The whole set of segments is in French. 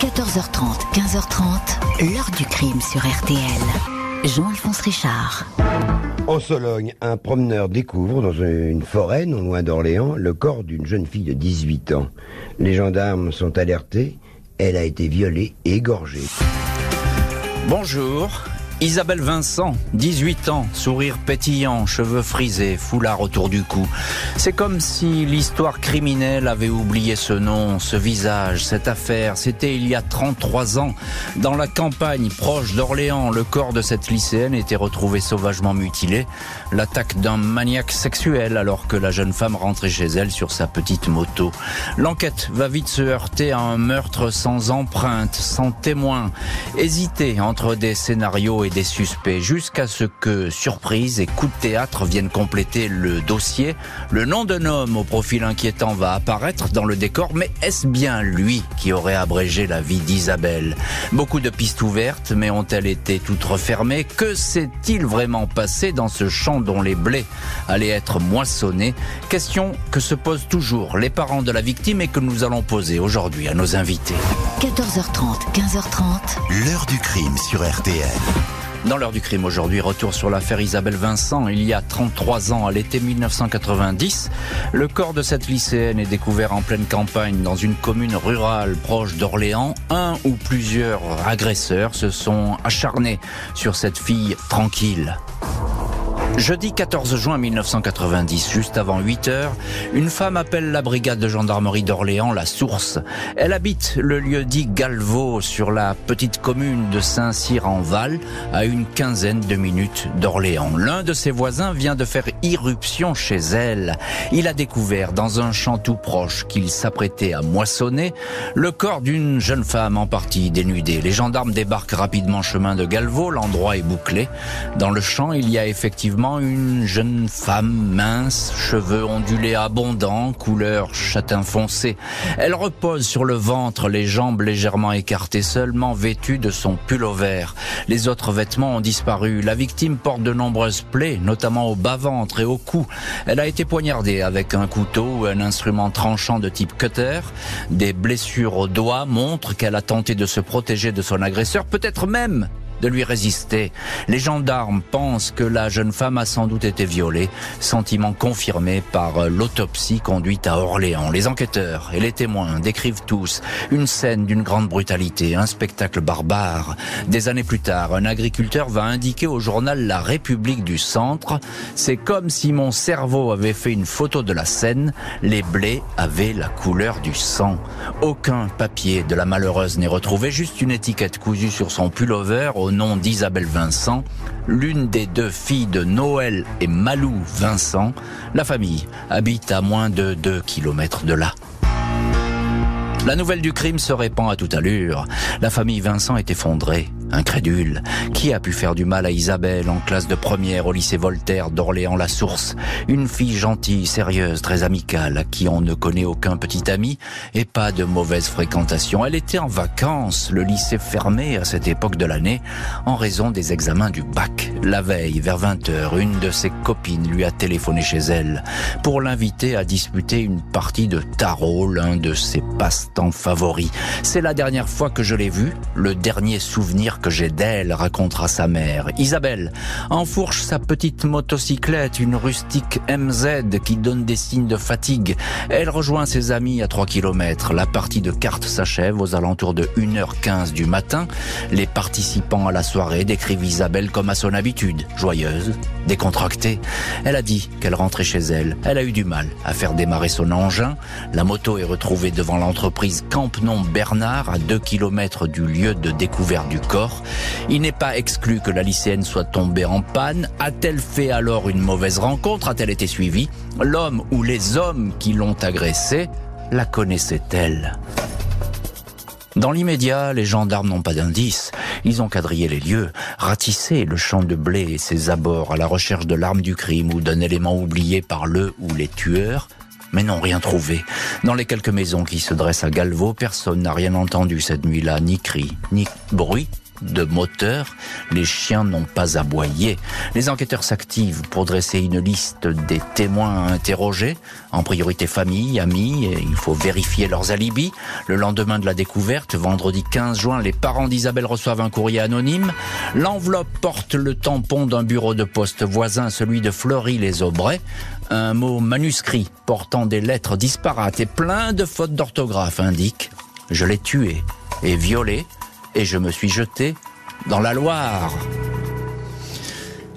14h30, 15h30, l'heure du crime sur RTL. Jean-Alphonse Richard. En Sologne, un promeneur découvre dans une forêt non loin d'Orléans le corps d'une jeune fille de 18 ans. Les gendarmes sont alertés. Elle a été violée et égorgée. Bonjour, Isabelle Vincent, 18 ans, sourire pétillant, cheveux frisés, foulard autour du cou. C'est comme si l'histoire criminelle avait oublié ce nom, ce visage, cette affaire. C'était il y a 33 ans. Dans la campagne proche d'Orléans, le corps de cette lycéenne était retrouvé sauvagement mutilé. L'attaque d'un maniaque sexuel alors que la jeune femme rentrait chez elle sur sa petite moto. L'enquête va vite se heurter à un meurtre sans empreinte, sans témoin. Hésiter entre des scénarios et des suspects jusqu'à ce que, surprise et coup de théâtre viennent compléter le dossier. Le nom d'un homme au profil inquiétant va apparaître dans le décor, mais est-ce bien lui qui aurait abrégé la vie d'Isabelle? Beaucoup de pistes ouvertes, mais ont-elles été toutes refermées? Que s'est-il vraiment passé dans ce champ dont les blés allaient être moissonnés? Question que se posent toujours les parents de la victime et que nous allons poser aujourd'hui à nos invités. 14h30, 15h30. L'heure du crime sur RTL. Dans l'heure du crime aujourd'hui, retour sur l'affaire Isabelle Vincent. Il y a 33 ans, à l'été 1990, le corps de cette lycéenne est découvert en pleine campagne dans une commune rurale proche d'Orléans. Un ou plusieurs agresseurs se sont acharnés sur cette fille tranquille. Jeudi 14 juin 1990, juste avant 8 heures, une femme appelle la brigade de gendarmerie d'Orléans la Source. Elle habite le lieu dit Galvaux sur la petite commune de Saint-Cyr-en-Val, à une quinzaine de minutes d'Orléans. L'un de ses voisins vient de faire irruption chez elle. Il a découvert dans un champ tout proche qu'il s'apprêtait à moissonner le corps d'une jeune femme en partie dénudée. Les gendarmes débarquent rapidement chemin de Galvaux, l'endroit est bouclé. Dans le champ, il y a effectivement une jeune femme mince, cheveux ondulés abondants, couleur châtain foncé. Elle repose sur le ventre, les jambes légèrement écartées, seulement vêtue de son pull vert. Les autres vêtements ont disparu. La victime porte de nombreuses plaies, notamment au bas-ventre et au cou. Elle a été poignardée avec un couteau ou un instrument tranchant de type cutter. Des blessures aux doigts montrent qu'elle a tenté de se protéger de son agresseur, peut-être même de lui résister. Les gendarmes pensent que la jeune femme a sans doute été violée, sentiment confirmé par l'autopsie conduite à Orléans. Les enquêteurs et les témoins décrivent tous une scène d'une grande brutalité, un spectacle barbare. Des années plus tard, un agriculteur va indiquer au journal La République du Centre, c'est comme si mon cerveau avait fait une photo de la scène, les blés avaient la couleur du sang. Aucun papier de la malheureuse n'est retrouvé, juste une étiquette cousue sur son pullover au nom d'Isabelle Vincent, l'une des deux filles de Noël et Malou Vincent. La famille habite à moins de 2 kilomètres de là. La nouvelle du crime se répand à toute allure. La famille Vincent est effondrée, incrédule. Qui a pu faire du mal à Isabelle en classe de première au lycée Voltaire d'Orléans-la-Source? Une fille gentille, sérieuse, très amicale, à qui on ne connaît aucun petit ami et pas de mauvaise fréquentation. Elle était en vacances, le lycée fermé à cette époque de l'année en raison des examens du bac. La veille, vers 20h, une de ses copines lui a téléphoné chez elle pour l'inviter à disputer une partie de tarot, l'un de ses passe temps favori. C'est la dernière fois que je l'ai vue, le dernier souvenir que j'ai d'elle, racontera sa mère. Isabelle enfourche sa petite motocyclette, une rustique MZ qui donne des signes de fatigue. Elle rejoint ses amis à 3 km. La partie de cartes s'achève aux alentours de 1h15 du matin. Les participants à la soirée décrivent Isabelle comme à son habitude, joyeuse, décontractée. Elle a dit qu'elle rentrait chez elle. Elle a eu du mal à faire démarrer son engin. La moto est retrouvée devant l'entreprise Campenon Bernard à 2 km du lieu de découverte du corps. Il n'est pas exclu que la lycéenne soit tombée en panne. A-t-elle fait alors une mauvaise rencontre? A-t-elle été suivie? L'homme ou les hommes qui l'ont agressée la connaissaient-elle dans l'immédiat, les gendarmes n'ont pas d'indices. Ils ont quadrillé les lieux, ratissé le champ de blé et ses abords à la recherche de l'arme du crime ou d'un élément oublié par le ou les tueurs, mais n'ont rien trouvé. Dans les quelques maisons qui se dressent à Galvaux, personne n'a rien entendu cette nuit-là, ni cri, ni bruit, de moteur, les chiens n'ont pas aboyé. Les enquêteurs s'activent pour dresser une liste des témoins à interroger, en priorité famille, amis, et il faut vérifier leurs alibis. Le lendemain de la découverte, vendredi 15 juin, les parents d'Isabelle reçoivent un courrier anonyme. L'enveloppe porte le tampon d'un bureau de poste voisin, celui de Fleury-les-Aubrais. Un mot manuscrit portant des lettres disparates et plein de fautes d'orthographe indique « Je l'ai tué et violé et je me suis jeté dans la Loire ».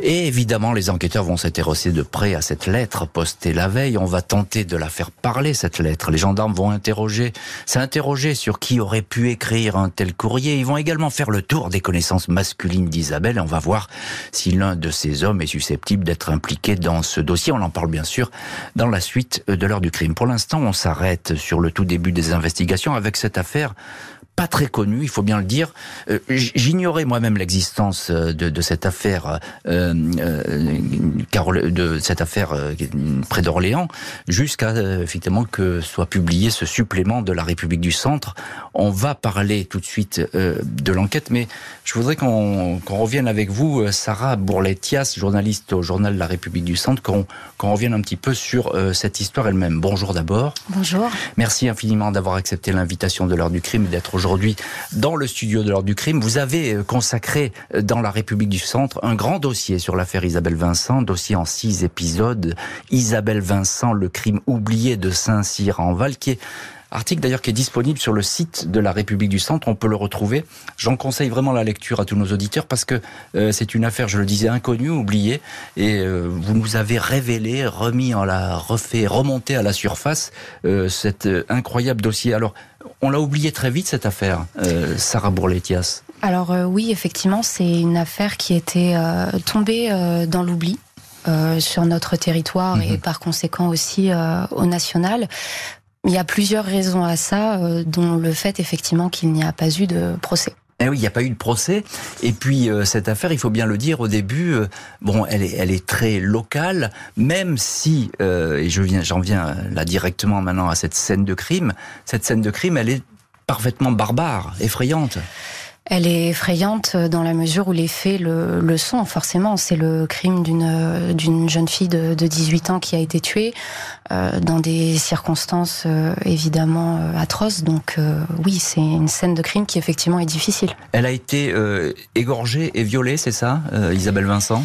Et évidemment, les enquêteurs vont s'intéresser de près à cette lettre postée la veille. On va tenter de la faire parler, cette lettre. Les gendarmes vont interroger, s'interroger sur qui aurait pu écrire un tel courrier. Ils vont également faire le tour des connaissances masculines d'Isabelle. On va voir si l'un de ces hommes est susceptible d'être impliqué dans ce dossier. On en parle bien sûr dans la suite de l'heure du crime. Pour l'instant, on s'arrête sur le tout début des investigations avec cette affaire pas très connu, il faut bien le dire. Euh, j'ignorais moi-même l'existence euh, de, de, cette affaire, euh, euh de cette affaire près d'Orléans, jusqu'à effectivement que soit publié ce supplément de la République du Centre. On va parler tout de suite de l'enquête, mais je voudrais qu'on revienne avec vous, Sarah Bourletias, journaliste au journal La République du Centre, qu'on revienne un petit peu sur cette histoire elle-même. Bonjour d'abord. Bonjour. Merci infiniment d'avoir accepté l'invitation de l'heure du crime et d'être aujourd'hui dans le studio de l'heure du crime. Vous avez euh, consacré euh, dans la République du Centre un grand dossier sur l'affaire Isabelle Vincent, dossier en six épisodes. Isabelle Vincent, le crime oublié de Saint-Cyr en Val, Article d'ailleurs qui est disponible sur le site de la République du Centre, on peut le retrouver. J'en conseille vraiment la lecture à tous nos auditeurs parce que euh, c'est une affaire, je le disais, inconnue, oubliée, et euh, vous nous avez révélé, remis en la refait, remonté à la surface euh, cet incroyable dossier. Alors, on l'a oublié très vite cette affaire, Sarah Bourletias. Alors oui, effectivement, c'est une affaire qui était tombée dans l'oubli. sur notre territoire et mhm. par conséquent aussi au national. Il y a plusieurs raisons à ça, euh, dont le fait effectivement qu'il n'y a pas eu de procès. Eh oui, il n'y a pas eu de procès. Et puis euh, cette affaire, il faut bien le dire au début, euh, bon, elle est, très locale, même si, et je viens, j'en viens là directement maintenant à cette scène de crime. Cette scène de crime, elle est parfaitement barbare, effrayante. Elle est effrayante dans la mesure où les faits le, sont, forcément. C'est le crime d'une jeune fille de, de 18 ans qui a été tuée euh, dans des circonstances euh, évidemment euh, atroces. Donc oui, c'est une scène de crime qui effectivement est difficile. Elle a été égorgée et violée, c'est ça, Isabelle Vincent?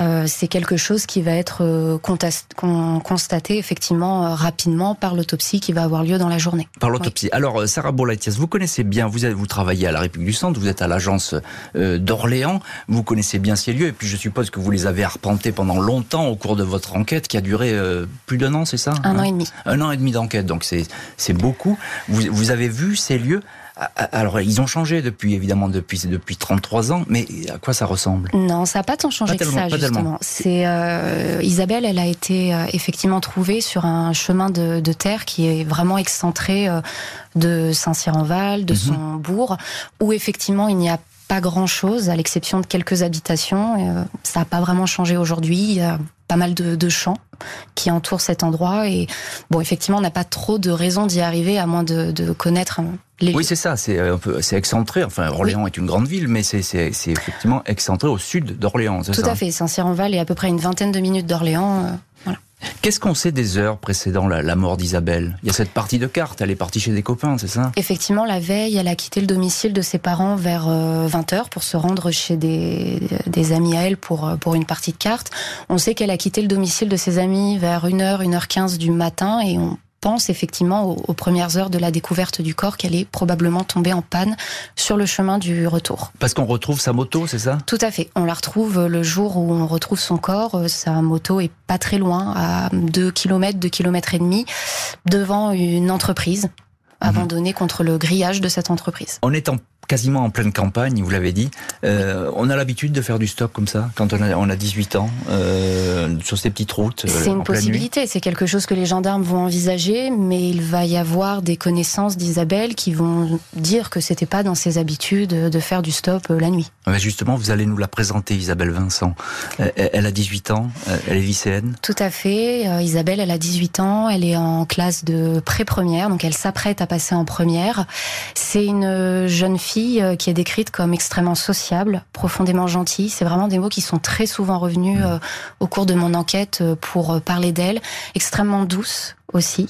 Euh, c'est quelque chose qui va être euh, constaté effectivement euh, rapidement par l'autopsie qui va avoir lieu dans la journée. Par l'autopsie. Alors, Sarah Bourlatias, vous connaissez bien, vous, vous travaillez à la République du Centre, vous êtes à l'agence d'Orléans, vous connaissez bien ces lieux, et puis je suppose que vous les avez arpentés pendant longtemps au cours de votre enquête qui a duré plus d'un an, c'est ça Un an et demi. Un an et demi d'enquête, donc c'est beaucoup. Vous, vous avez vu ces lieux alors, ils ont changé depuis, évidemment, depuis, depuis 33 ans, mais à quoi ça ressemble? Non, ça n'a pas tant changé que ça, justement. C'est euh, Isabelle, elle a été euh, effectivement trouvée sur un chemin de, de terre qui est vraiment excentré euh, de Saint-Cyr-en-Val, de mhm. son bourg, où effectivement il n'y a pas grand-chose, à l'exception de quelques habitations. ça n'a pas vraiment changé aujourd'hui. Il y a pas mal de, de, champs qui entourent cet endroit. Et bon, effectivement, on n'a pas trop de raisons d'y arriver, à moins de, de connaître oui, c'est ça. C'est un peu, c'est excentré. Enfin, Orléans est une grande ville, mais c'est effectivement excentré au sud d'Orléans. Tout à fait. Saint-Cyr-en-Val est à peu près une vingtaine de minutes d'Orléans. Qu'est-ce qu'on sait des heures précédant la, mort d'Isabelle? Il y a cette partie de carte, elle est partie chez des copains, c'est ça? Effectivement, la veille, elle a quitté le domicile de ses parents vers 20h euh, pour se rendre chez des, amis à elle pour, euh, pour une partie de cartes. On sait qu'elle a quitté le domicile de ses amis vers 1h, 1h15 du matin et on pense effectivement aux, premières heures de la découverte du corps qu'elle est probablement tombée en panne sur le chemin du retour. Parce qu'on retrouve sa moto, c'est ça? Tout à fait. On la retrouve le jour où on retrouve son corps. Euh, sa moto est pas très loin, à 2 km, 2 km et demi, devant une entreprise abandonnée contre le grillage de cette entreprise. On est en quasiment en pleine campagne, vous l'avez dit. Euh, on a l'habitude de faire du stock comme ça quand on a, on a 18 ans euh, sur ces petites routes. Euh, c'est une possibilité, c'est quelque chose que les gendarmes vont envisager, mais il va y avoir des connaissances d'Isabelle qui vont dire que c'était pas dans ses habitudes de faire du stop la nuit. justement, vous allez nous la présenter, Isabelle Vincent. Elle a 18 ans, elle est lycéenne. Tout à fait. Isabelle, elle a 18 ans, elle est en classe de pré-première, donc elle s'apprête à passer en première. C'est une jeune fille fille qui est décrite comme extrêmement sociable, profondément gentille. C'est vraiment des mots qui sont très souvent revenus mmh. au cours de mon enquête pour parler d'elle. Extrêmement douce aussi.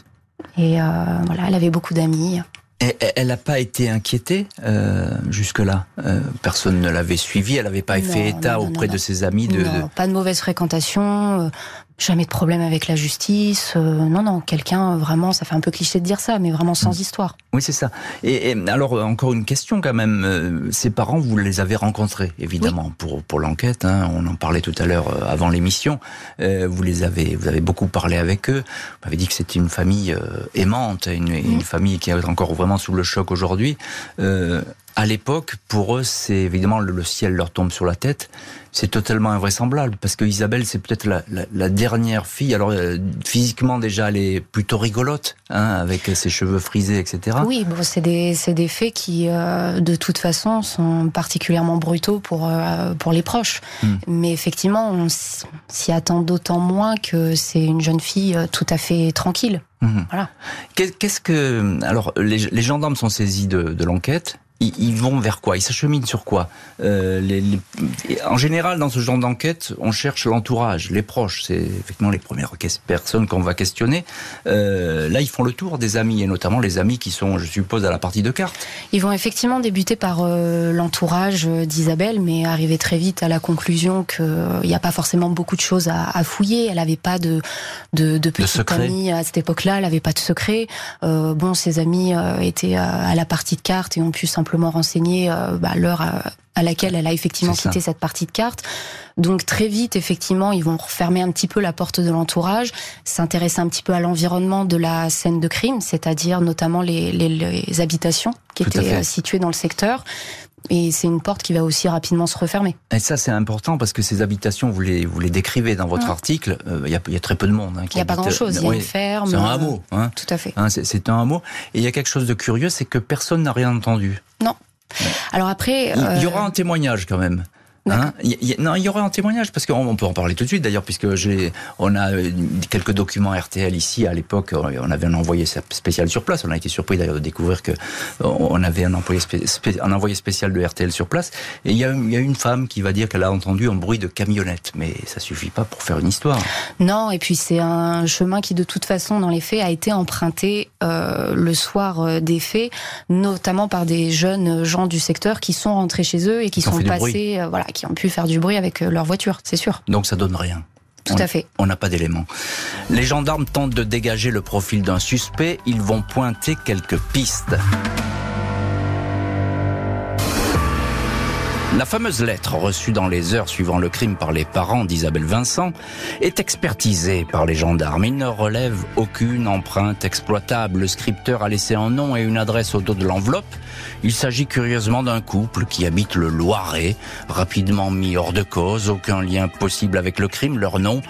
Et voilà, elle avait beaucoup d'amis. Elle n'a pas été inquiétée euh, jusque-là? Euh, personne ne l'avait suivie. Elle n'avait pas fait état auprès de ses amis. De, pas de mauvaise fréquentation. Euh, jamais de problème avec la justice. Euh, non, non, quelqu'un vraiment, ça fait un peu cliché de dire ça, mais vraiment sans mm. histoire. Oui, c'est ça. Et, alors encore une question quand même. Euh, ses parents, vous les avez rencontrés évidemment pour pour l'enquête. Hein, on en parlait tout à l'heure euh, avant l'émission. vous les avez, vous avez beaucoup parlé avec eux. Vous m'avez dit que c'était une famille aimante, une, une, famille qui est encore vraiment sous le choc aujourd'hui à l'époque, pour eux, c'est évidemment le, ciel leur tombe sur la tête. C'est totalement invraisemblable parce que Isabelle, c'est peut-être la, dernière fille. Alors euh, physiquement déjà, elle est plutôt rigolote, hein, avec ses cheveux frisés, etc. Oui, bon, c'est des c'est des faits qui, euh, de toute façon, sont particulièrement brutaux pour euh, pour les proches. Hmm. Mais effectivement, on s'y attend d'autant moins que c'est une jeune fille tout à fait tranquille. Hmm. Voilà. Qu'est-ce que alors les, gendarmes sont saisis de l'enquête ils, vont vers quoi? Ils s'acheminent sur quoi? Euh, les, En général, dans ce genre d'enquête, on cherche l'entourage, les proches. C'est effectivement les premières personnes qu'on va questionner. Euh, là, ils font le tour des amis, et notamment les amis qui sont, je suppose, à la partie de cartes. Ils vont effectivement débuter par euh, l'entourage d'Isabelle, mais arriver très vite à la conclusion qu'il n'y a pas forcément beaucoup de choses à, à fouiller. Elle n'avait pas de, de, de petite amie à cette époque-là, elle n'avait pas de secret. Bon, ses amis étaient à la partie de cartes et ont pu simplement renseigner euh, bah, l'heure à, laquelle elle a effectivement quitté cette partie de carte. Donc très vite, effectivement, ils vont refermer un petit peu la porte de l'entourage, s'intéresser un petit peu à l'environnement de la scène de crime, c'est-à-dire notamment les, les, habitations qui étaient euh, situées dans le secteur. Et c'est une porte qui va aussi rapidement se refermer. Et ça, c'est important parce que ces habitations, vous les, vous les décrivez dans votre article. Euh, il y, a, y, a, très peu de monde. Hein, il n'y a pas grand-chose. Il y a une ferme. C'est un hameau. Hein. Tout à fait. Hein, c'est un hameau. Et il y a quelque chose de curieux, c'est que personne n'a rien entendu. Non. Alors après, il y aura euh, un témoignage quand même. Hein non, il y aurait un témoignage parce qu'on peut en parler tout de suite d'ailleurs puisque j'ai, on a euh, quelques documents RTL ici à l'époque. Euh, on avait un envoyé spécial sur place. On a été surpris d'ailleurs de découvrir que on avait un envoyé, un envoyé spécial de RTL sur place. Et il y, a, il y a une femme qui va dire qu'elle a entendu un bruit de camionnette, mais ça suffit pas pour faire une histoire. Non, et puis c'est un chemin qui de toute façon dans les faits a été emprunté euh, le soir des faits, notamment par des jeunes gens du secteur qui sont rentrés chez eux et qui sont passés, voilà qui ont pu faire du bruit avec euh, leur voiture, c'est sûr. Donc ça donne rien. Tout à fait. On n'a pas d'éléments. Les gendarmes tentent de dégager le profil d'un suspect. Ils vont pointer quelques pistes. La fameuse lettre reçue dans les heures suivant le crime par les parents d'Isabelle Vincent est expertisée par les gendarmes. Il ne relève aucune empreinte exploitable. Le scripteur a laissé un nom et une adresse au dos de l'enveloppe. Il s'agit curieusement d'un couple qui habite le Loiret, rapidement mis hors de cause, aucun lien possible avec le crime. Leur nom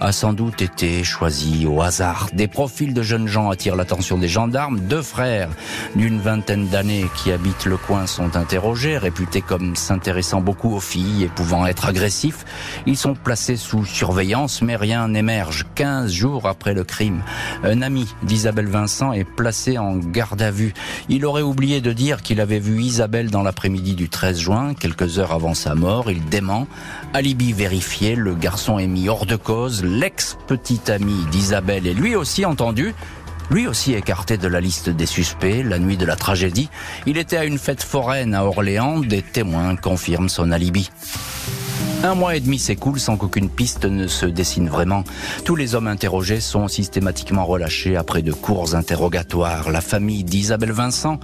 a sans doute été choisi au hasard. Des profils de jeunes gens attirent l'attention des gendarmes. Deux frères d'une vingtaine d'années qui habitent le coin sont interrogés, réputés comme s'intéressant beaucoup aux filles et pouvant être agressifs. Ils sont placés sous surveillance, mais rien n'émerge. Quinze jours après le crime, un ami d'Isabelle Vincent est placé en garde à vue. Il aurait oublié de dire qu'il avait vu Isabelle dans l'après-midi du 13 juin, quelques heures avant sa mort. Il dément. Alibi vérifié, le garçon est mis hors de cause l'ex-petit ami d'Isabelle est lui aussi entendu lui aussi écarté de la liste des suspects la nuit de la tragédie. Il était à une fête foraine à Orléans, des témoins confirment son alibi. Un mois et demi s'écoule sans qu'aucune piste ne se dessine vraiment. Tous les hommes interrogés sont systématiquement relâchés après de courts interrogatoires. La famille d'Isabelle Vincent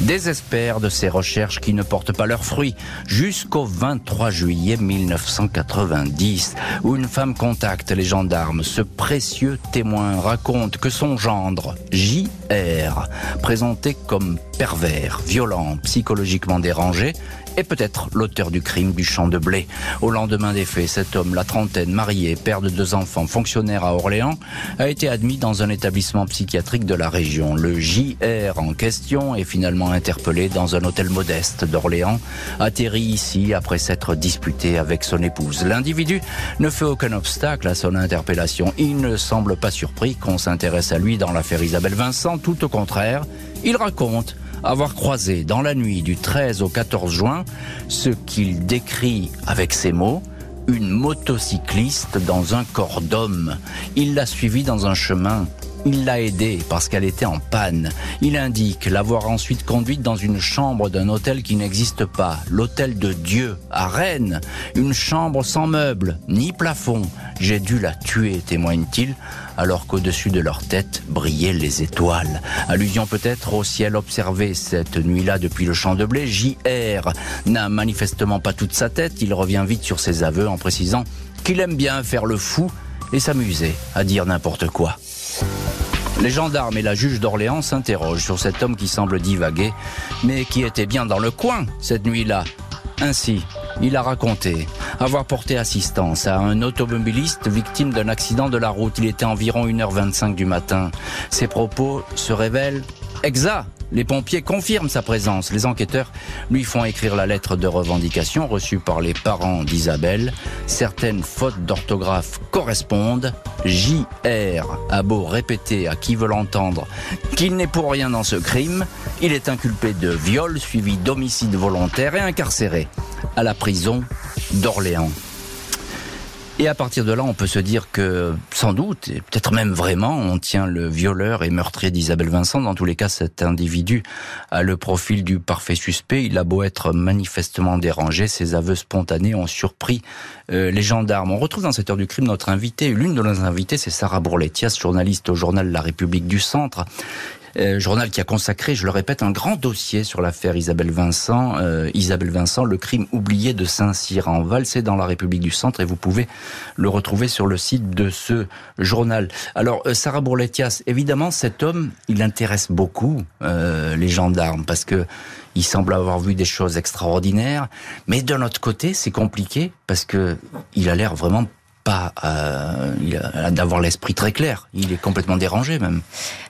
désespère de ces recherches qui ne portent pas leurs fruits jusqu'au 23 juillet 1990 où une femme contacte les gendarmes. Ce précieux témoin raconte que son gendre, J.R., présenté comme pervers, violent, psychologiquement dérangé, est peut-être l'auteur du crime du champ de blé. Au lendemain des faits, cet homme, la trentaine, marié, père de deux enfants, fonctionnaire à Orléans, a été admis dans un établissement psychiatrique de la région. Le JR en question est finalement interpellé dans un hôtel modeste d'Orléans, atterri ici après s'être disputé avec son épouse. L'individu ne fait aucun obstacle à son interpellation. Il ne semble pas surpris qu'on s'intéresse à lui dans l'affaire Isabelle Vincent, tout au contraire, il raconte avoir croisé dans la nuit du 13 au 14 juin ce qu'il décrit avec ces mots une motocycliste dans un corps d'homme. Il l'a suivie dans un chemin il l'a aidée parce qu'elle était en panne. Il indique l'avoir ensuite conduite dans une chambre d'un hôtel qui n'existe pas, l'hôtel de Dieu, à Rennes. Une chambre sans meubles, ni plafond. J'ai dû la tuer, témoigne-t-il, alors qu'au-dessus de leur tête brillaient les étoiles. Allusion peut-être au ciel observé cette nuit-là depuis le champ de blé. JR n'a manifestement pas toute sa tête. Il revient vite sur ses aveux en précisant qu'il aime bien faire le fou et s'amuser à dire n'importe quoi. Les gendarmes et la juge d'Orléans s'interrogent sur cet homme qui semble divaguer, mais qui était bien dans le coin cette nuit-là. Ainsi, il a raconté avoir porté assistance à un automobiliste victime d'un accident de la route. Il était environ 1h25 du matin. Ses propos se révèlent exacts les pompiers confirment sa présence. Les enquêteurs lui font écrire la lettre de revendication reçue par les parents d'Isabelle. Certaines fautes d'orthographe correspondent. JR a beau répéter à qui veut l'entendre qu'il n'est pour rien dans ce crime. Il est inculpé de viol suivi d'homicide volontaire et incarcéré à la prison d'Orléans. Et à partir de là, on peut se dire que, sans doute, et peut-être même vraiment, on tient le violeur et meurtrier d'Isabelle Vincent. Dans tous les cas, cet individu a le profil du parfait suspect. Il a beau être manifestement dérangé, ses aveux spontanés ont surpris euh, les gendarmes. On retrouve dans cette heure du crime notre invité. L'une de nos invités, c'est Sarah Bourletias, journaliste au journal La République du Centre. Euh, journal qui a consacré, je le répète, un grand dossier sur l'affaire Isabelle Vincent. Euh, Isabelle Vincent, le crime oublié de Saint-Cyr en Val, c'est dans la République du Centre et vous pouvez le retrouver sur le site de ce journal. Alors, euh, Sarah Bourletias, évidemment, cet homme, il intéresse beaucoup les gendarmes parce que il semble avoir vu des choses extraordinaires, mais d'un autre côté, c'est compliqué parce que il a l'air vraiment pas euh, d'avoir l'esprit très clair. Il est complètement dérangé même.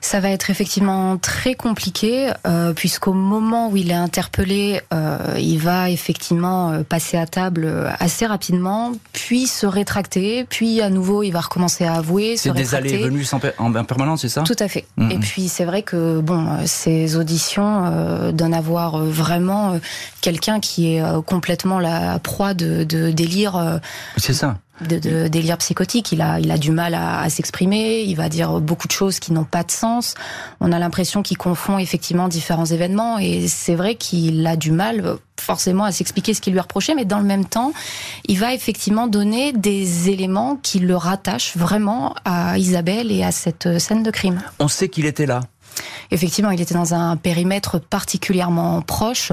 Ça va être effectivement très compliqué euh, puisqu'au moment où il est interpellé, euh, il va effectivement euh, passer à table euh, assez rapidement, puis se rétracter, puis à nouveau il va recommencer à avouer. C'est des allées et venues en permanence, c'est ça? Tout à fait. Mm-hmm. Et puis c'est vrai que bon, ces auditions euh, donnent à voir vraiment quelqu'un qui est complètement la proie de, de délire. C'est ça de, de délire psychotique. Il a, il a du mal à, à s'exprimer. Il va dire beaucoup de choses qui n'ont pas de sens. On a l'impression qu'il confond effectivement différents événements et c'est vrai qu'il a du mal forcément à s'expliquer ce qui lui est reproché, mais dans le même temps, il va effectivement donner des éléments qui le rattachent vraiment à Isabelle et à cette scène de crime. On sait qu'il était là. Effectivement, il était dans un périmètre particulièrement proche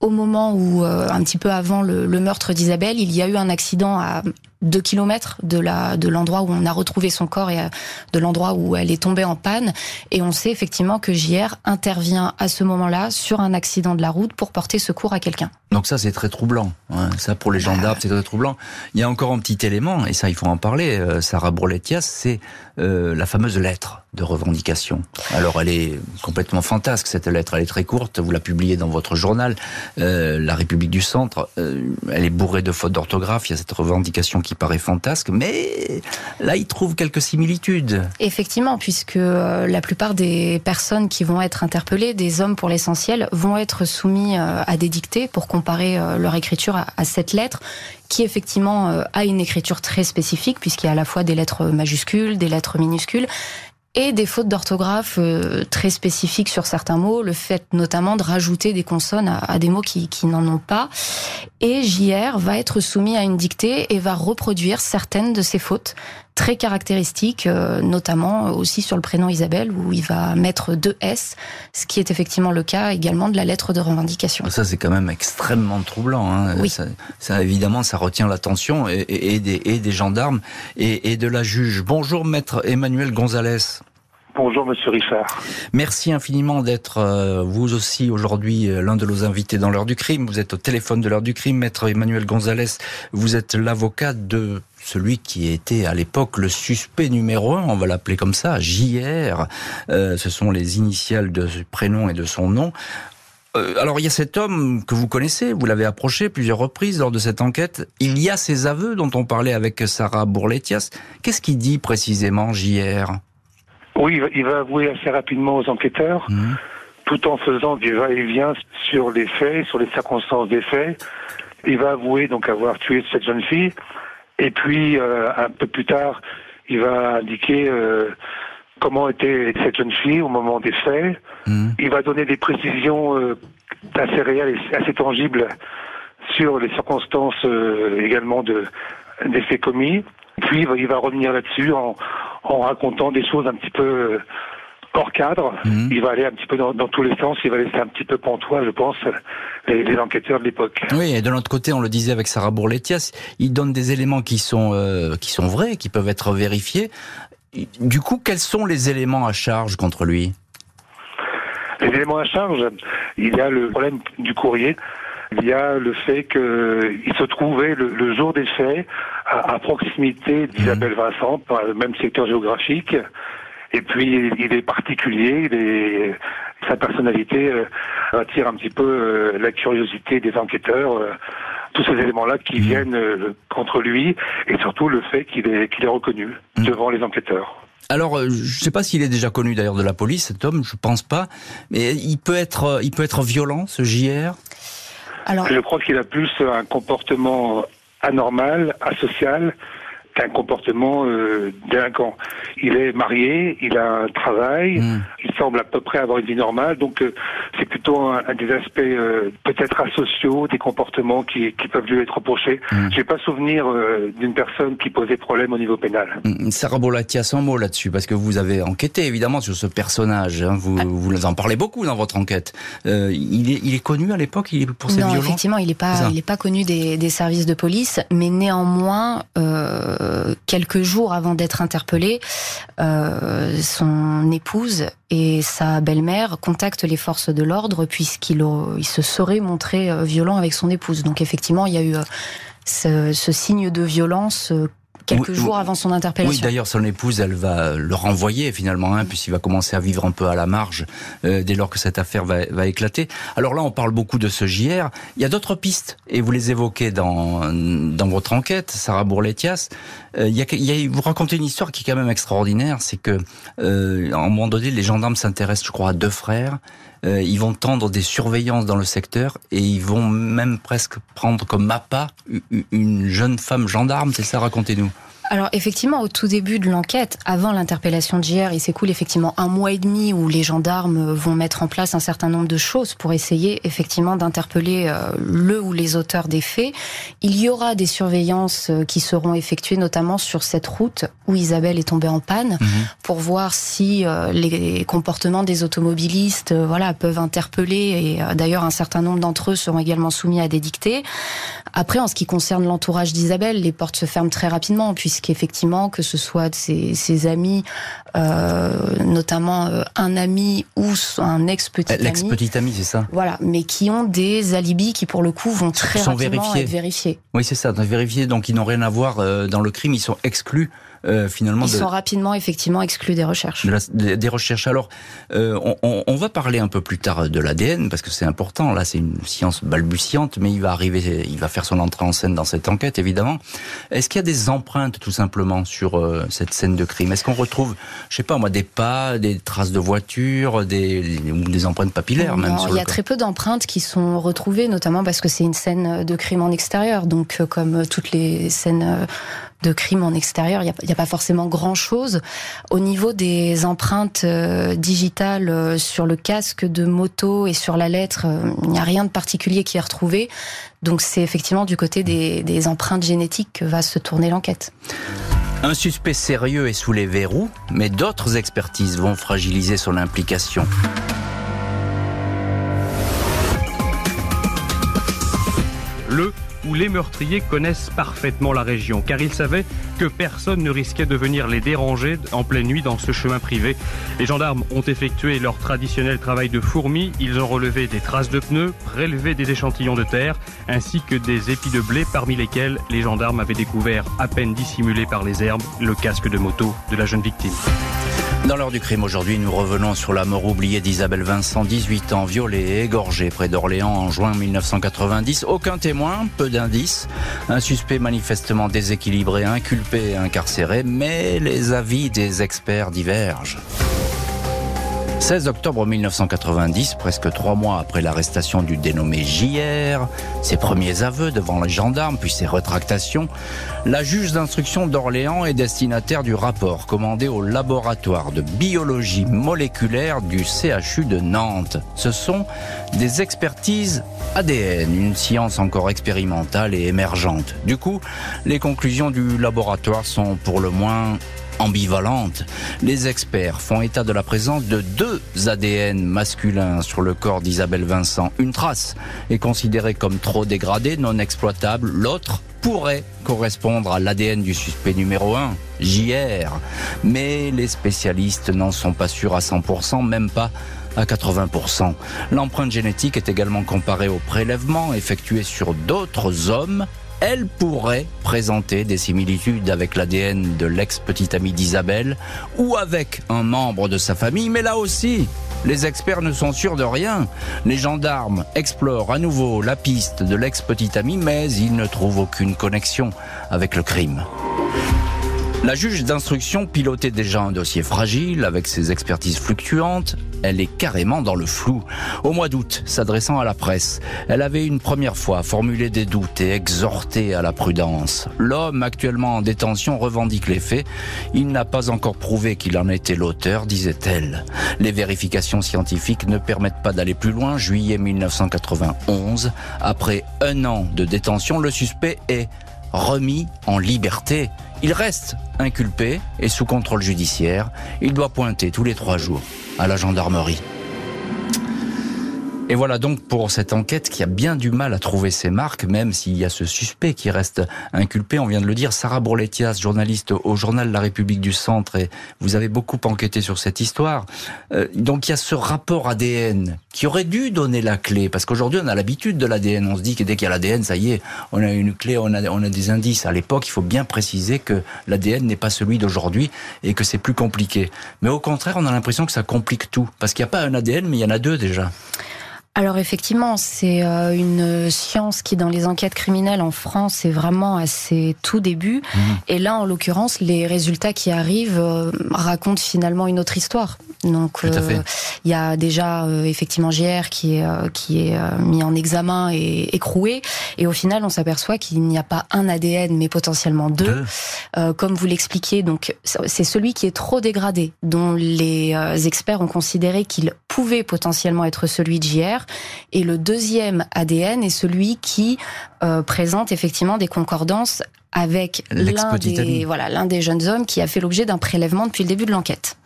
au moment où, euh, un petit peu avant le, le meurtre d'Isabelle, il y a eu un accident à 2 kilomètres de la de l'endroit où on a retrouvé son corps et euh, de l'endroit où elle est tombée en panne et on sait effectivement que JR intervient à ce moment-là sur un accident de la route pour porter secours à quelqu'un. Donc ça c'est très troublant. Hein. Ça pour les gendarmes c'est très troublant. Il y a encore un petit élément et ça il faut en parler. Euh, Sarah Bourletias, c'est euh, la fameuse lettre de revendication. Alors elle est complètement fantasque cette lettre. Elle est très courte. Vous la publiez dans votre journal, La République du Centre. Elle est bourrée de fautes d'orthographe. Il y a cette revendication qui paraît fantasque, mais là, il trouve quelques similitudes. Effectivement, puisque euh, la plupart des personnes qui vont être interpellées, des hommes pour l'essentiel, vont être soumis euh, à des dictées pour comparer euh, leur écriture à, cette lettre qui effectivement a une écriture très spécifique puisqu'il y a à la fois des lettres majuscules, des lettres minuscules et des fautes d'orthographe très spécifiques sur certains mots, le fait notamment de rajouter des consonnes à, des mots qui, qui n'en ont pas. Et JR va être soumis à une dictée et va reproduire certaines de ses fautes très caractéristiques, euh, notamment aussi sur le prénom Isabelle, où il va mettre deux S, ce qui est effectivement le cas également de la lettre de revendication. Ça, c'est quand même extrêmement troublant. Hein. Oui. Ça, ça, évidemment, ça retient l'attention et, et, des, et, des, gendarmes et, et de la juge. Bonjour, maître Emmanuel Gonzalez. Bonjour Monsieur Richard. Merci infiniment d'être euh, vous aussi aujourd'hui euh, l'un de nos invités dans l'heure du crime. Vous êtes au téléphone de l'heure du crime, maître Emmanuel Gonzalez. Vous êtes l'avocat de celui qui était à l'époque le suspect numéro un, on va l'appeler comme ça, JR. Euh, ce sont les initiales de son prénom et de son nom. alors il y a cet homme que vous connaissez, vous l'avez approché plusieurs reprises lors de cette enquête. Il y a ces aveux dont on parlait avec Sarah Bourletias. Qu'est-ce qu'il dit précisément, JR oui, il va avouer assez rapidement aux enquêteurs. Mmh. tout en faisant du va-et-vient sur les faits, sur les circonstances des faits. Il va avouer donc avoir tué cette jeune fille. Et puis, euh, un peu plus tard, il va indiquer euh, comment était cette jeune fille au moment des faits. Mmh. Il va donner des précisions euh, assez réelles et assez tangibles sur les circonstances également de, des faits commis. Puis il va revenir là-dessus en, en, racontant des choses un petit peu hors cadre. Mhm. Il va aller un petit peu dans, tous les sens. Il va laisser un petit peu pantois, je pense, les, enquêteurs de l'époque. Oui, et de l'autre côté, on le disait avec Sarah Bourletias, il donne des éléments qui sont euh, qui sont vrais, qui peuvent être vérifiés. Du coup, quels sont les éléments à charge contre lui? Les éléments à charge, il y a le problème du courrier. Il y a le fait qu'il se trouvait le, jour des faits à, proximité d'Isabelle mhm. Vincent, dans le même secteur géographique. Et puis il est particulier, il est, sa personnalité euh, attire un petit peu euh, la curiosité des enquêteurs. Euh, tous ces éléments-là qui mmh. viennent contre lui et surtout le fait qu'il est, qu'il est reconnu mmh. devant les enquêteurs. Alors, je ne sais pas s'il est déjà connu d'ailleurs de la police, cet homme, je pense pas, mais il peut être, il peut être violent, ce JR. Je crois qu'il a plus un comportement anormal, asocial, un comportement euh, délinquant. Il est marié, il a un travail, hmm. il semble à peu près avoir une vie normale, donc euh, c'est plutôt un, des aspects euh, peut-être asociaux, des comportements qui, qui, peuvent lui être reprochés. Mm. J'ai pas souvenir euh, d'une personne qui posait problème au niveau pénal. Hmm. Sarah Bolatia, sans mot là-dessus, parce que vous avez enquêté évidemment sur ce personnage. Hein. vous, ah. vous en parlez beaucoup dans votre enquête. il, est, il est connu à l'époque pour ses non, effectivement, il n'est pas, il est pas connu des, des, services de police, mais néanmoins. Euh, euh, quelques jours avant d'être interpellé, euh, son épouse et sa belle-mère contactent les forces de l'ordre puisqu'il il se serait montré euh, violent avec son épouse. Donc effectivement, il y a eu ce, ce signe de violence quelques jours avant son interpellation. Oui, d'ailleurs, son épouse, elle va le renvoyer finalement, hein, puisqu'il va commencer à vivre un peu à la marge euh, dès lors que cette affaire va, va, éclater. Alors là, on parle beaucoup de ce JR. Il y a d'autres pistes, et vous les évoquez dans, dans votre enquête, Sarah Bourletias. Euh, il y a, il y a, vous racontez une histoire qui est quand même extraordinaire, c'est que euh, à un moment donné, les gendarmes s'intéressent, je crois, à deux frères. Euh, ils vont tendre des surveillances dans le secteur et ils vont même presque prendre comme appât une jeune femme gendarme, c'est ça Racontez-nous. Alors effectivement, au tout début de l'enquête, avant l'interpellation JR, il s'écoule effectivement un mois et demi où les gendarmes vont mettre en place un certain nombre de choses pour essayer effectivement d'interpeller euh, le ou les auteurs des faits. Il y aura des surveillances euh, qui seront effectuées notamment sur cette route où Isabelle est tombée en panne mhm. pour voir si euh, les comportements des automobilistes voilà peuvent interpeller et d'ailleurs un certain nombre d'entre eux seront également soumis à des dictées. Après en ce qui concerne l'entourage d'Isabelle, les portes se ferment très rapidement puisque qu'effectivement, que ce soit ses, ses amis, euh, notamment euh, un ami ou un ex-petit ami. L'ex-petit ami, c'est ça? Voilà, mais qui ont des alibis qui, pour le coup, vont très rapidement vérifiés. être vérifiés. Oui, c'est ça, vérifiés, donc ils n'ont rien à voir euh, dans le crime, ils sont exclus euh, finalement. Ils sont rapidement effectivement exclus des recherches. des, recherches. Alors, euh, on, on, va parler un peu plus tard de l'ADN parce que c'est important. Là, c'est une science balbutiante, mais il va arriver, il va faire son entrée en scène dans cette enquête, évidemment. Est-ce qu'il y a des empreintes tout simplement sur euh, cette scène de crime? Est-ce qu'on retrouve, je sais pas moi, des pas, des traces de voiture, des ou des empreintes papillaires même Il y a très peu d'empreintes qui sont retrouvées, notamment parce que c'est une scène de crime en extérieur. Donc, comme toutes les scènes de crime en extérieur, il n'y a, pas forcément grand-chose. Au niveau des empreintes euh, digitales euh, sur le casque de moto et sur la lettre, euh, il n'y a rien de particulier qui est retrouvé. Donc c'est effectivement du côté des, des empreintes génétiques que va se tourner l'enquête. Un suspect sérieux est sous les verrous, mais d'autres expertises vont fragiliser son implication. Le où les meurtriers connaissent parfaitement la région, car ils savaient que personne ne risquait de venir les déranger en pleine nuit dans ce chemin privé. Les gendarmes ont effectué leur traditionnel travail de fourmi, ils ont relevé des traces de pneus, prélevé des échantillons de terre, ainsi que des épis de blé parmi lesquels les gendarmes avaient découvert, à peine dissimulé par les herbes, le casque de moto de la jeune victime. Dans l'heure du crime aujourd'hui, nous revenons sur la mort oubliée d'Isabelle Vincent, 18 ans, violée et égorgée près d'Orléans en juin 1990. Aucun témoin, peu Un suspect manifestement déséquilibré, inculpé incarcéré, mais les avis des experts divergent. 16 octobre 1990, presque trois mois après l'arrestation du dénommé JR, ses premiers aveux devant les gendarmes, puis ses rétractations, la juge d'instruction d'Orléans est destinataire du rapport commandé au laboratoire de biologie moléculaire du CHU de Nantes. Ce sont des expertises ADN, une science encore expérimentale et émergente. Du coup, les conclusions du laboratoire sont pour le moins ambivalente. Les experts font état de la présence de deux ADN masculins sur le corps d'Isabelle Vincent. Une trace est considérée comme trop dégradée, non exploitable. L'autre pourrait correspondre à l'ADN du suspect numéro 1, JR. Mais les spécialistes n'en sont pas sûrs à 100%, même pas à 80%. L'empreinte génétique est également comparée au prélèvement effectué sur d'autres hommes elle pourrait présenter des similitudes avec l'ADN de l'ex-petite amie d'Isabelle ou avec un membre de sa famille, mais là aussi, les experts ne sont sûrs de rien. Les gendarmes explorent à nouveau la piste de l'ex-petite amie, mais ils ne trouvent aucune connexion avec le crime. La juge d'instruction pilotait déjà un dossier fragile avec ses expertises fluctuantes. Elle est carrément dans le flou. Au mois d'août, s'adressant à la presse, elle avait une première fois formulé des doutes et exhorté à la prudence. L'homme actuellement en détention revendique les faits. Il n'a pas encore prouvé qu'il en était l'auteur, disait-elle. Les vérifications scientifiques ne permettent pas d'aller plus loin. Juillet 1991, après un an de détention, le suspect est remis en liberté. Il reste inculpé et sous contrôle judiciaire. Il doit pointer tous les trois jours à la gendarmerie. Et voilà donc pour cette enquête qui a bien du mal à trouver ses marques, même s'il y a ce suspect qui reste inculpé. On vient de le dire, Sarah Bourletias, journaliste au journal La République du Centre, et vous avez beaucoup enquêté sur cette histoire. Euh, donc il y a ce rapport ADN qui aurait dû donner la clé, parce qu'aujourd'hui on a l'habitude de l'ADN. On se dit que dès qu'il y a l'ADN, ça y est, on a une clé, on a, on a des indices. À l'époque, il faut bien préciser que l'ADN n'est pas celui d'aujourd'hui et que c'est plus compliqué. Mais au contraire, on a l'impression que ça complique tout, parce qu'il n'y a pas un ADN, mais il y en a deux déjà. Alors effectivement, c'est euh, une science qui, dans les enquêtes criminelles en France, est vraiment à ses tout débuts. Mhm. Et là, en l'occurrence, les résultats qui arrivent euh, racontent finalement une autre histoire. Donc, euh, il y a déjà effectivement JR qui est qui est mis en examen et écroué. Et au final, on s'aperçoit qu'il n'y a pas un ADN, mais potentiellement deux. comme vous l'expliquiez, donc c'est celui qui est trop dégradé, dont les experts ont considéré qu'il pouvait potentiellement être celui de JR. Et le deuxième ADN est celui qui euh, présente effectivement des concordances avec l'un des, voilà, l'un des jeunes hommes qui a fait l'objet d'un prélèvement depuis le début de l'enquête.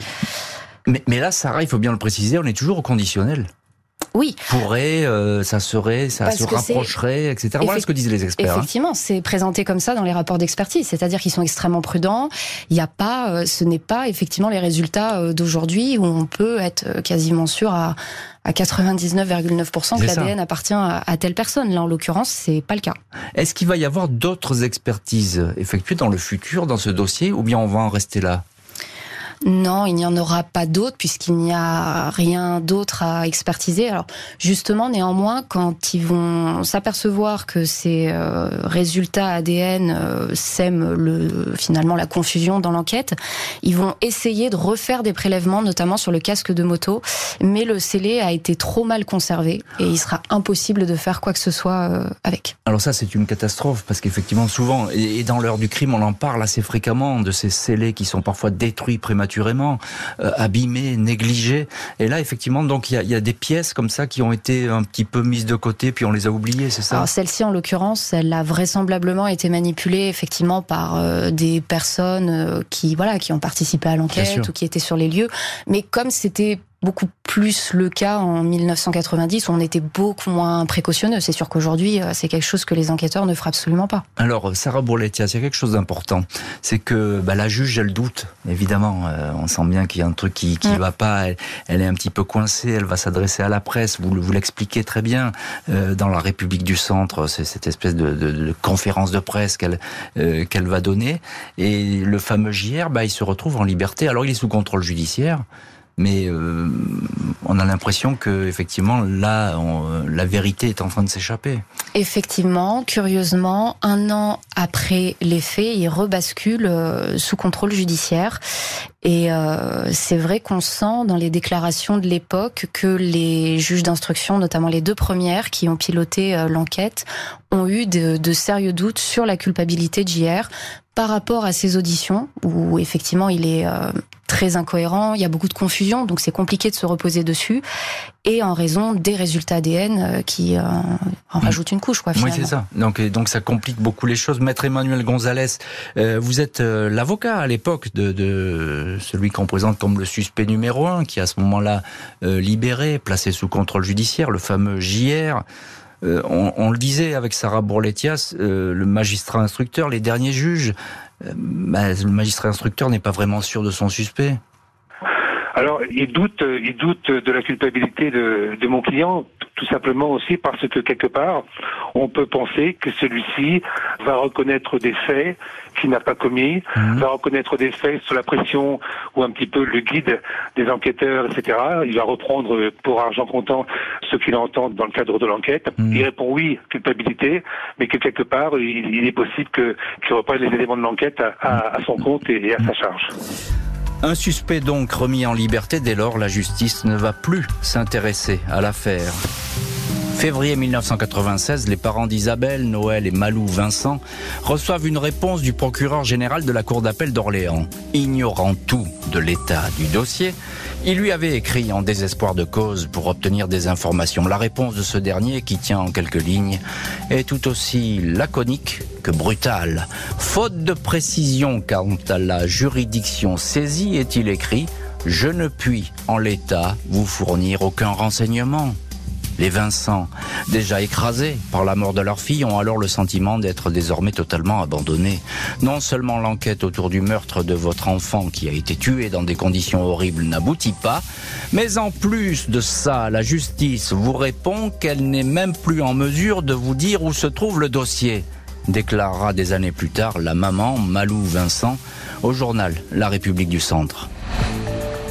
Mais, mais là, Sarah, il faut bien le préciser, on est toujours au conditionnel. Oui. Pourrait, euh, ça serait, ça se rapprocherait, etc. Voilà ce que disent les experts. Hein. Effectivement, c'est présenté comme ça dans les rapports d'expertise, c'est-à-dire qu'ils sont extrêmement prudents. Il n'y a pas, euh, ce n'est pas effectivement les résultats euh, d'aujourd'hui où on peut être quasiment sûr à, à 99,9% que l'ADN appartient à, à, telle personne. Là, en l'occurrence, c'est pas le cas. Est-ce qu'il va y avoir d'autres expertises effectuées dans le futur dans ce dossier, ou bien on va en rester là? Non, il n'y en aura pas d'autres puisqu'il n'y a rien d'autre à expertiser. Alors justement, néanmoins, quand ils vont s'apercevoir que ces euh, résultats ADN euh, sèment le, finalement la confusion dans l'enquête, ils vont essayer de refaire des prélèvements, notamment sur le casque de moto. Mais le scellé a été trop mal conservé et il sera impossible de faire quoi que ce soit euh, avec. Alors ça, c'est une catastrophe parce qu'effectivement, souvent, et dans l'heure du crime, on en parle assez fréquemment de ces scellés qui sont parfois détruits prématurément prématurément, euh, abîmées, négligées. Et là, effectivement, donc il y a, des pièces comme ça qui ont été un petit peu mises de côté, puis on les a oubliées, c'est ça? Celle-ci, en l'occurrence, elle a vraisemblablement été manipulée effectivement par euh, des personnes euh, qui voilà qui ont participé à l'enquête ou qui étaient sur les lieux. Mais comme c'était beaucoup plus le cas en 1990 où on était beaucoup moins précautionneux. C'est sûr qu'aujourd'hui, euh, c'est quelque chose que les enquêteurs ne feraient absolument pas. Alors, Sarah Bourletia, il y a quelque chose d'important. C'est que bah, la juge, elle doute, évidemment. Euh, on sent bien qu'il y a un truc qui ne mm. va pas. Elle, est un petit peu coincée. Elle va s'adresser à la presse. Vous, vous l'expliquez très bien. Euh, dans la République du Centre, c'est cette espèce de, de, de, conférence de presse qu'elle qu'elle va donner. Et le fameux JR, bah, il se retrouve en liberté. Alors, il est sous contrôle judiciaire. Mais euh, on a l'impression que effectivement là, la vérité est en train de s'échapper. Effectivement, curieusement, un an après les faits, il rebascule euh, sous contrôle judiciaire. Et euh, c'est vrai qu'on sent dans les déclarations de l'époque que les juges d'instruction, notamment les deux premières qui ont piloté l'enquête, ont eu de, de, sérieux doutes sur la culpabilité de JR par rapport à ces auditions où effectivement il est très incohérent, il y a beaucoup de confusion, donc c'est compliqué de se reposer dessus, et en raison des résultats ADN euh, qui euh, en mm. rajoutent une couche, quoi. Finalement. Oui, c'est ça. Donc, donc ça complique beaucoup les choses. Maître Emmanuel Gonzalez, euh, vous êtes l'avocat à l'époque de, de, celui qu'on présente comme le suspect numéro un, qui à ce moment-là libéré, placé sous contrôle judiciaire, le fameux JR. On, on, le disait avec Sarah Bourletias, le magistrat instructeur, les derniers juges bah, le magistrat instructeur n'est pas vraiment sûr de son suspect. Alors, il doute, il doute de la culpabilité de, de, mon client, tout simplement aussi parce que quelque part, on peut penser que celui-ci va reconnaître des faits qu'il n'a pas commis, mhm. va reconnaître des faits sous la pression ou un petit peu le guide des enquêteurs, etc. Il va reprendre pour argent comptant ce qu'il entend dans le cadre de l'enquête. Mhm. Il répond oui, culpabilité, mais que quelque part, il, est possible qu'il reprenne les éléments de l'enquête à, son compte et à sa charge. Un suspect donc remis en liberté dès lors la justice ne va plus s'intéresser à l'affaire. Février 1996, les parents d'Isabelle, Noël et Malou Vincent reçoivent une réponse du procureur général de la Cour d'appel d'Orléans. Ignorant tout de l'état du dossier, il lui avait écrit en désespoir de cause pour obtenir des informations. La réponse de ce dernier, qui tient en quelques lignes, est tout aussi laconique que brutale. Faute de précision quant à la juridiction saisie, est-il écrit Je ne puis, en l'état, vous fournir aucun renseignement. Les Vincent, déjà écrasés par la mort de leur fille, ont alors le sentiment d'être désormais totalement abandonnés. Non seulement l'enquête autour du meurtre de votre enfant qui a été tué dans des conditions horribles n'aboutit pas, mais en plus de ça, la justice vous répond qu'elle n'est même plus en mesure de vous dire où se trouve le dossier déclarera des années plus tard la maman Malou Vincent au journal La République du Centre.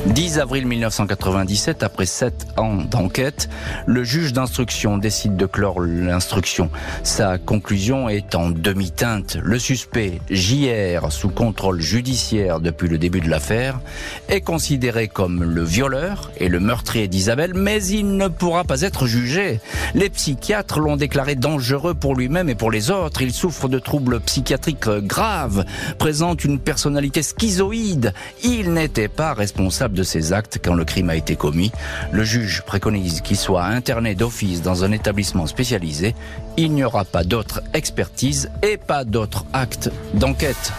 10 avril 1997, après 7 ans d'enquête, le juge d'instruction décide de clore l'instruction. Sa conclusion est en demi-teinte. Le suspect, JR, sous contrôle judiciaire depuis le début de l'affaire, est considéré comme le violeur et le meurtrier d'Isabelle, mais il ne pourra pas être jugé. Les psychiatres l'ont déclaré dangereux pour lui-même et pour les autres. Il souffre de troubles psychiatriques graves, présente une personnalité schizoïde. Il n'était pas responsable de ses actes quand le crime a été commis. Le juge préconise qu'il soit interné d'office dans un établissement spécialisé. Il n'y aura pas d'autres expertises et pas d'autres actes d'enquête.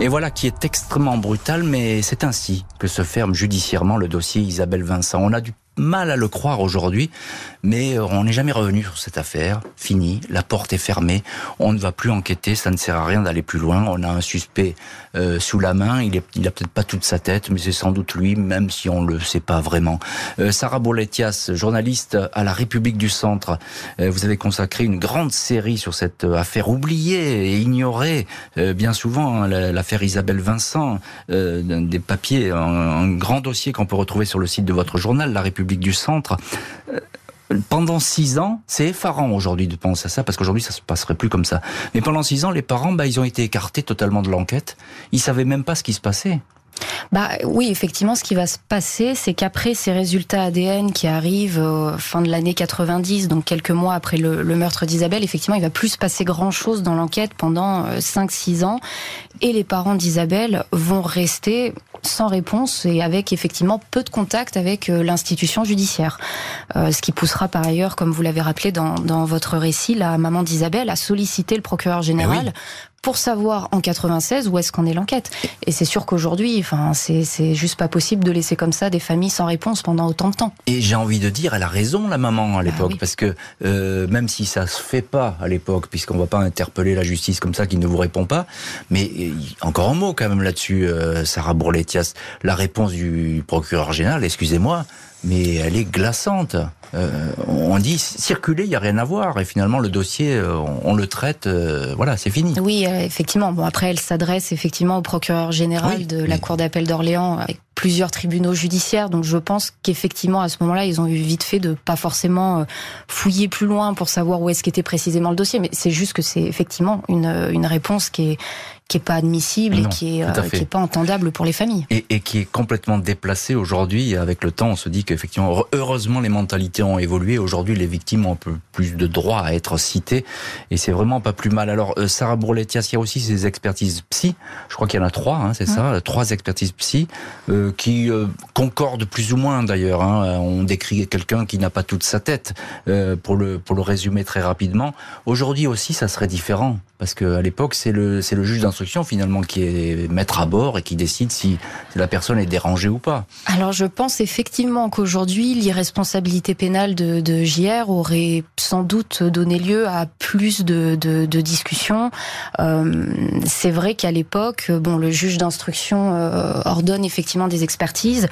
Et voilà qui est extrêmement brutal, mais c'est ainsi que se ferme judiciairement le dossier Isabelle Vincent. On a du mal à le croire aujourd'hui, mais euh, on n'est jamais revenu sur cette affaire. Fini, la porte est fermée, on ne va plus enquêter, ça ne sert à rien d'aller plus loin. On a un suspect euh, sous la main, il, est, il a peut-être pas toute sa tête, mais c'est sans doute lui, même si on le sait pas vraiment. Euh, Sarah Bourletias, journaliste à la République du Centre, vous avez consacré une grande série sur cette affaire oubliée et ignorée, bien souvent, hein, l'affaire Isabelle Vincent, des papiers, un, un grand dossier qu'on peut retrouver sur le site de votre journal, La République du Centre. Euh, pendant six ans, c'est effarant aujourd'hui de penser à ça, parce qu'aujourd'hui ça se passerait plus comme ça. Mais pendant six ans, les parents, bah, ils ont été écartés totalement de l'enquête. Ils savaient même pas ce qui se passait. Bah oui, effectivement, ce qui va se passer, c'est qu'après ces résultats ADN qui arrivent euh, fin de l'année 90, donc quelques mois après le, meurtre d'Isabelle, effectivement, il va plus se passer grand chose dans l'enquête pendant 5-6 euh, ans, et les parents d'Isabelle vont rester sans réponse et avec effectivement peu de contact avec euh, l'institution judiciaire. ce qui poussera par ailleurs, comme vous l'avez rappelé dans, dans, votre récit, la maman d'Isabelle à solliciter le procureur général pour savoir en 96 où est-ce qu'en est l'enquête. Et c'est sûr qu'aujourd'hui, enfin, c'est juste pas possible de laisser comme ça des familles sans réponse pendant autant de temps. Et j'ai envie de dire, elle a raison, la maman, à bah l'époque, parce que euh, même si ça se fait pas à l'époque, puisqu'on va pas interpeller la justice comme ça qui ne vous répond pas, mais encore un mot quand même là-dessus, euh, Sarah Bourletias, la réponse du procureur général, excusez-moi, mais elle est glaçante. Euh, on dit circuler, il y a rien à voir, et finalement le dossier, euh, on, le traite, euh, voilà, c'est fini. Oui, effectivement. Bon, après, elle s'adresse effectivement au procureur général de la cour d'appel d'Orléans avec plusieurs tribunaux judiciaires. Donc je pense qu'effectivement à ce moment-là, ils ont eu vite fait de pas forcément fouiller plus loin pour savoir où est-ce qu'était précisément le dossier. Mais c'est juste que c'est effectivement une, une réponse qui est qui est pas admissible et qui est, euh, qui est pas entendable pour les familles. Et, et qui est complètement déplacé aujourd'hui. Avec le temps, on se dit qu'effectivement, heureusement, les mentalités ont évolué. Aujourd'hui, les victimes ont un peu plus de droits à être citées. Et c'est vraiment pas plus mal. Alors, euh, Sarah Bourletias, il y a aussi ces expertises psy. Je crois qu'il y en a trois, hein, c'est ça Trois expertises psy euh, qui euh, concordent plus ou moins d'ailleurs. Hein. On décrit quelqu'un qui n'a pas toute sa tête, pour, le, pour le résumer très rapidement. Aujourd'hui aussi, ça serait différent. Parce qu'à l'époque, c'est le, c'est le juge d'instruction finalement qui est maître à bord et qui décide si la personne est dérangée ou pas. Alors je pense effectivement qu'aujourd'hui, l'irresponsabilité pénale de, de JR aurait sans doute donné lieu à plus de, de, de discussions. Euh, c'est vrai qu'à l'époque, bon, le juge d'instruction euh, ordonne effectivement des expertises.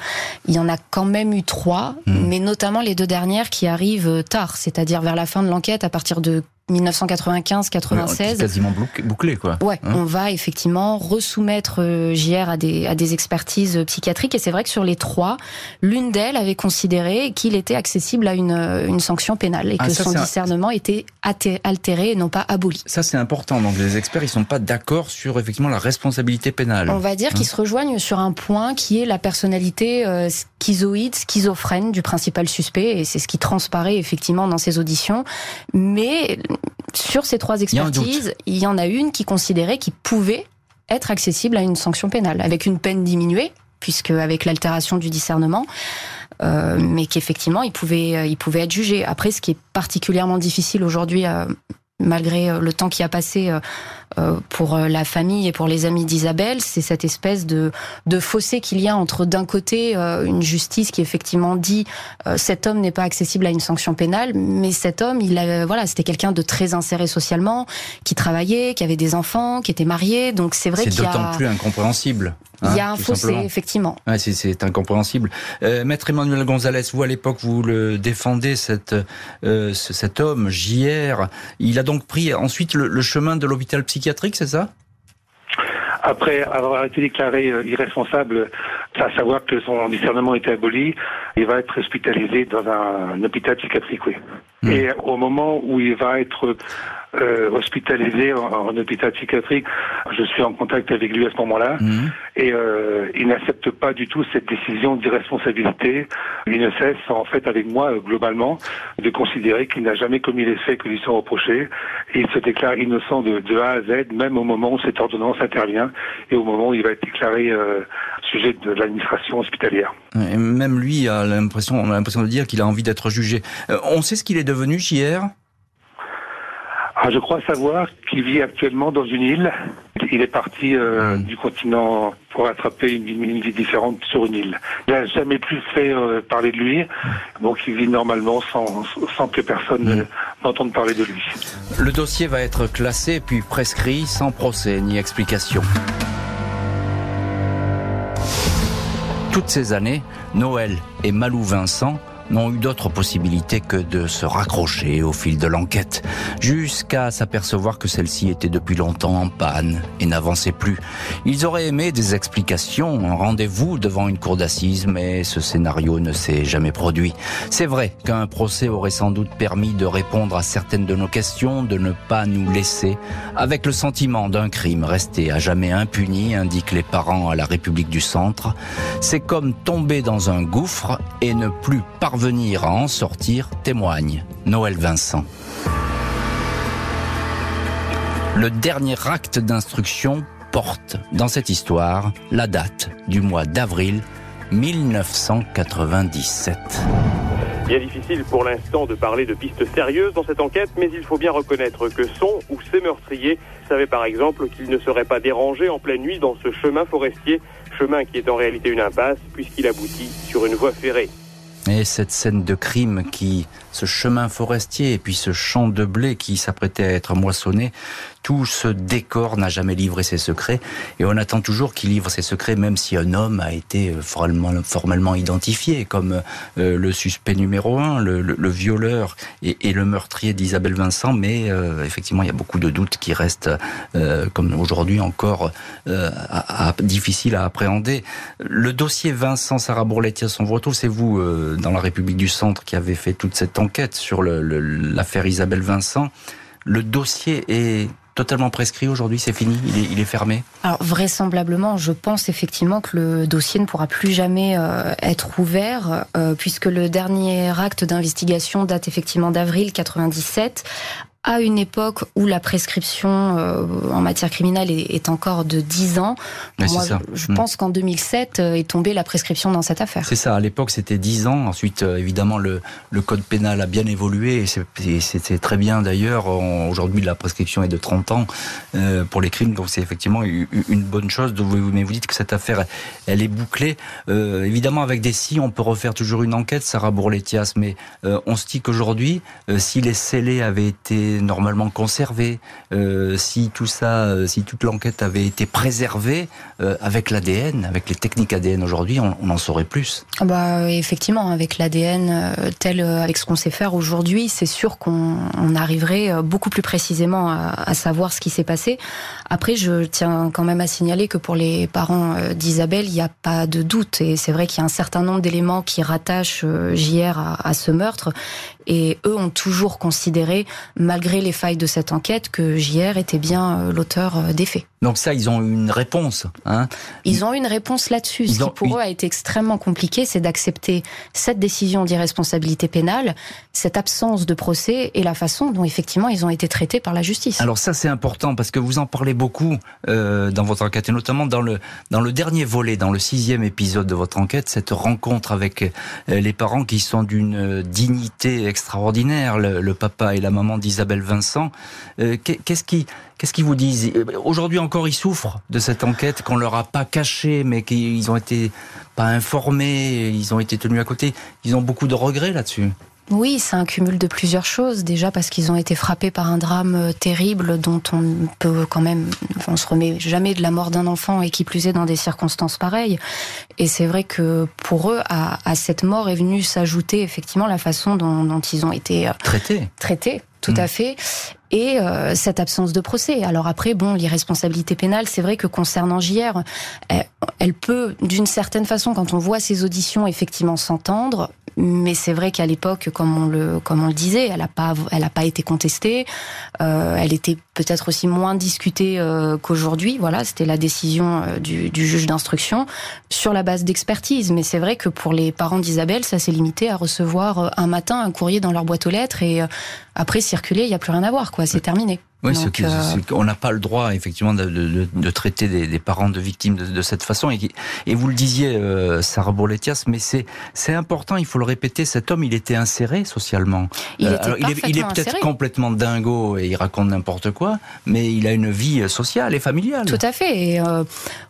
Il y en a quand même eu trois, mmh. mais notamment les deux dernières qui arrivent tard, c'est-à-dire vers la fin de l'enquête, à partir de 1995-96. quasiment bouclé, quoi. Ouais, hein on va effectivement resoumettre euh, JR à des, à des expertises psychiatriques. Et c'est vrai que sur les trois, l'une d'elles avait considéré qu'il était accessible à une, euh, une sanction pénale et ah, que son discernement était altéré et non pas aboli. Ça, c'est important. Donc, les experts, ils sont pas d'accord sur effectivement la responsabilité pénale. On va dire qu'ils hein se rejoignent sur un point qui est la personnalité euh, schizoïde, schizophrène du principal suspect. Et c'est ce qui transparaît effectivement dans ces auditions. Mais sur ces trois expertises, il y, en a une qui considérait qu'il pouvait être accessible à une sanction pénale, avec une peine diminuée, puisque avec l'altération du discernement, euh, mais qu'effectivement il pouvait, euh, il pouvait être jugé. Après, ce qui est particulièrement difficile aujourd'hui, euh, malgré le temps qui a passé euh, pour euh, la famille et pour les amis d'Isabelle, c'est cette espèce de, de fossé qu'il y a entre d'un côté euh, une justice qui effectivement dit cet homme n'est pas accessible à une sanction pénale, mais cet homme, il a, voilà, c'était quelqu'un de très inséré socialement, qui travaillait, qui avait des enfants, qui était marié, donc c'est vrai qu'il C'est d'autant plus incompréhensible. il y a hein, un fossé, effectivement. Ouais, c'est incompréhensible. Euh, Maître Emmanuel Gonzalez, vous à l'époque, vous le défendez, cette, euh, cet homme, JR. Il a donc pris ensuite le, le chemin de l'hôpital psychiatrique psychiatrique, c'est ça? Après avoir été déclaré euh, irresponsable, à savoir que son discernement était aboli, il va être hospitalisé dans un, hôpital psychiatrique, oui. Hmm. Et au moment où il va être euh, hospitalisé en, hôpital psychiatrique. Je suis en contact avec lui à ce moment-là mhm. et euh, il n'accepte pas du tout cette décision d'irresponsabilité. Il ne cesse en fait avec moi euh, globalement de considérer qu'il n'a jamais commis les faits que lui sont reprochés et il se déclare innocent de, de, A à Z même au moment où cette ordonnance intervient et au moment où il va être déclaré euh, sujet de l'administration hospitalière. Et même lui a l'impression, on a l'impression de dire qu'il a envie d'être jugé. Euh, on sait ce qu'il est devenu, JR ah, je crois savoir qu'il vit actuellement dans une île. Il est parti euh, hmm. du continent pour attraper une, vie différente sur une île. Il n'a jamais plus fait euh, parler de lui, donc il vit normalement sans, sans que personne hmm. n'entende parler de lui. Le dossier va être classé puis prescrit sans procès ni explication. Toutes ces années, Noël et Malou Vincent n'ont eu d'autre possibilité que de se raccrocher au fil de l'enquête, jusqu'à s'apercevoir que celle-ci était depuis longtemps en panne et n'avançait plus. Ils auraient aimé des explications, un rendez-vous devant une cour d'assises, mais ce scénario ne s'est jamais produit. C'est vrai qu'un procès aurait sans doute permis de répondre à certaines de nos questions, de ne pas nous laisser avec le sentiment d'un crime resté à jamais impuni, indiquent les parents à la République du Centre. C'est comme tomber dans un gouffre et ne plus parvenir venir à en sortir, témoigne Noël Vincent. Le dernier acte d'instruction porte dans cette histoire la date du mois d'avril 1997. Bien difficile pour l'instant de parler de pistes sérieuses dans cette enquête, mais il faut bien reconnaître que son ou ses meurtriers savaient par exemple qu'ils ne seraient pas dérangés en pleine nuit dans ce chemin forestier, chemin qui est en réalité une impasse puisqu'il aboutit sur une voie ferrée. Et cette scène de crime qui ce chemin forestier et puis ce champ de blé qui s'apprêtait à être moissonné, tout ce décor n'a jamais livré ses secrets et on attend toujours qu'il livre ses secrets même si un homme a été euh, formellement, identifié comme euh, le suspect numéro un, le, violeur et, le meurtrier d'Isabelle Vincent, mais euh, effectivement il y a beaucoup de doutes qui restent comme aujourd'hui encore difficiles à appréhender. Le dossier Vincent Sarah Bourletias, on vous retrouve, c'est vous dans la République du Centre qui avez fait toute cette enquête sur l'affaire Isabelle Vincent. Le dossier est totalement prescrit. Aujourd'hui, c'est fini, il est, fermé. Alors vraisemblablement, je pense effectivement que le dossier ne pourra plus jamais euh, être ouvert, euh, puisque le dernier acte d'investigation date effectivement d'avril 97, à une époque où la prescription euh, en matière criminelle est, encore de 10 ans. Moi, je, mm. pense qu'en 2007 euh, est tombée la prescription dans cette affaire. C'est ça, à l'époque c'était 10 ans. Ensuite, euh, évidemment, le, le, code pénal a bien évolué et c'était très bien d'ailleurs. Aujourd'hui, la prescription est de 30 ans pour les crimes, donc c'est effectivement une bonne chose. Mais vous dites que cette affaire, elle est bouclée. évidemment, avec des si, on peut refaire toujours une enquête, Sarah Bourletias, mais on se dit qu'aujourd'hui, si les scellés avaient été normalement conservé, euh, si tout ça, euh, si toute l'enquête avait été préservée euh, avec l'ADN, avec les techniques ADN aujourd'hui, on, en saurait plus. Ah bah effectivement, avec l'ADN tel avec ce qu'on sait faire aujourd'hui, c'est sûr qu'on arriverait beaucoup plus précisément à, savoir ce qui s'est passé. Après, je tiens quand même à signaler que pour les parents d'Isabelle, il n'y a pas de doute et c'est vrai qu'il y a un certain nombre d'éléments qui rattachent JR à, ce meurtre et eux ont toujours considéré, malgré les failles de cette enquête, que JR était bien euh, l'auteur euh, des faits. Donc ça, ils ont eu une réponse. Hein ils ont eu une réponse là-dessus. Ce qui pour eux a été extrêmement compliqué, c'est d'accepter cette décision d'irresponsabilité pénale, cette absence de procès et la façon dont effectivement ils ont été traités par la justice. Alors ça, c'est important parce que vous en parlez beaucoup euh, dans votre enquête et notamment dans le dans le dernier volet, dans le sixième épisode de votre enquête, cette rencontre avec euh, les parents qui sont d'une dignité extraordinaire, le, le, papa et la maman d'Isabelle Vincent. Euh, qu'est-ce qui Qu'est-ce qu'ils vous disent Aujourd'hui encore, ils souffrent de cette enquête qu'on leur a pas cachée, mais qu'ils ont été pas informés, ils ont été tenus à côté. Ils ont beaucoup de regrets là-dessus. Oui, c'est un cumul de plusieurs choses. Déjà parce qu'ils ont été frappés par un drame euh, terrible dont on peut quand même, on se remet jamais de la mort d'un enfant et qui plus est dans des circonstances pareilles. Et c'est vrai que pour eux, à, cette mort est venue s'ajouter effectivement la façon dont, ils ont été euh, traités. Traités, tout à mm. fait et euh, cette absence de procès. Alors après, bon, l'irresponsabilité pénale, c'est vrai que concernant JR, elle, peut, d'une certaine façon, quand on voit ses auditions, effectivement s'entendre, mais c'est vrai qu'à l'époque, comme on le comme on le disait, elle a pas elle a pas été contestée. Euh, elle était peut-être aussi moins discutée euh, qu'aujourd'hui. Voilà, c'était la décision euh, du, du juge d'instruction sur la base d'expertise. Mais c'est vrai que pour les parents d'Isabelle, ça s'est limité à recevoir euh, un matin un courrier dans leur boîte aux lettres et après circuler, il y a plus rien à voir. quoi. C'est terminé. Oui, ce euh, on n'a pas le droit effectivement de, de, de traiter des, des, parents de victimes de, de cette façon. Et, et, vous le disiez, euh, Sarah Bourletias, mais c'est c'est important. Il faut le répéter. Cet homme, il était inséré socialement. Il, euh, alors, il est, il est peut-être complètement dingo et il raconte n'importe quoi, mais il a une vie sociale et familiale. Tout à fait. Et, euh,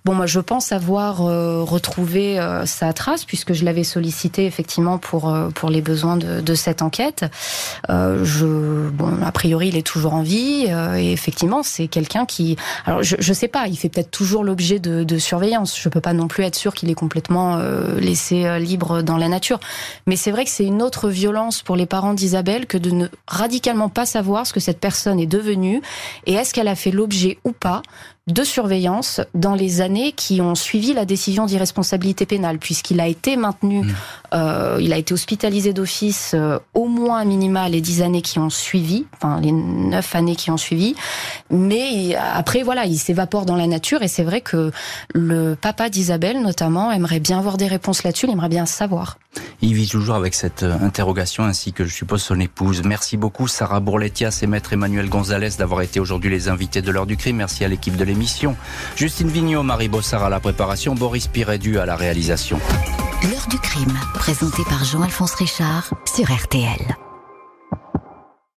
bon, moi, je pense avoir retrouvé sa trace puisque je l'avais sollicité effectivement pour pour les besoins de, de cette enquête. je bon, a priori, il est toujours en vie. Euh, et effectivement, c'est quelqu'un qui, alors je, je sais pas, il fait peut-être toujours l'objet de, surveillance. Je peux pas non plus être sûr qu'il est complètement euh, laissé euh, libre dans la nature. Mais c'est vrai que c'est une autre violence pour les parents d'Isabelle que de ne radicalement pas savoir ce que cette personne est devenue et est-ce qu'elle a fait l'objet ou pas de surveillance dans les années qui ont suivi la décision d'irresponsabilité pénale, puisqu'il a été maintenu, mmh. euh, il a été hospitalisé d'office euh, au moins minimal les dix années qui ont suivi, enfin les neuf années qui ont suivi, mais après voilà, il s'évapore dans la nature et c'est vrai que le papa d'Isabelle notamment aimerait bien avoir des réponses là-dessus, il aimerait bien savoir. Il vit toujours avec cette euh, interrogation ainsi que je suppose son épouse. Merci beaucoup Sarah Bourletias et maître Emmanuel Gonzalez d'avoir été aujourd'hui les invités de l'heure du crime. Merci à l'équipe de l'émission. Justine Vignot, Marie Bossard à la préparation, Boris Pirédu à la réalisation. L'heure du crime, présenté par Jean-Alphonse Richard sur RTL.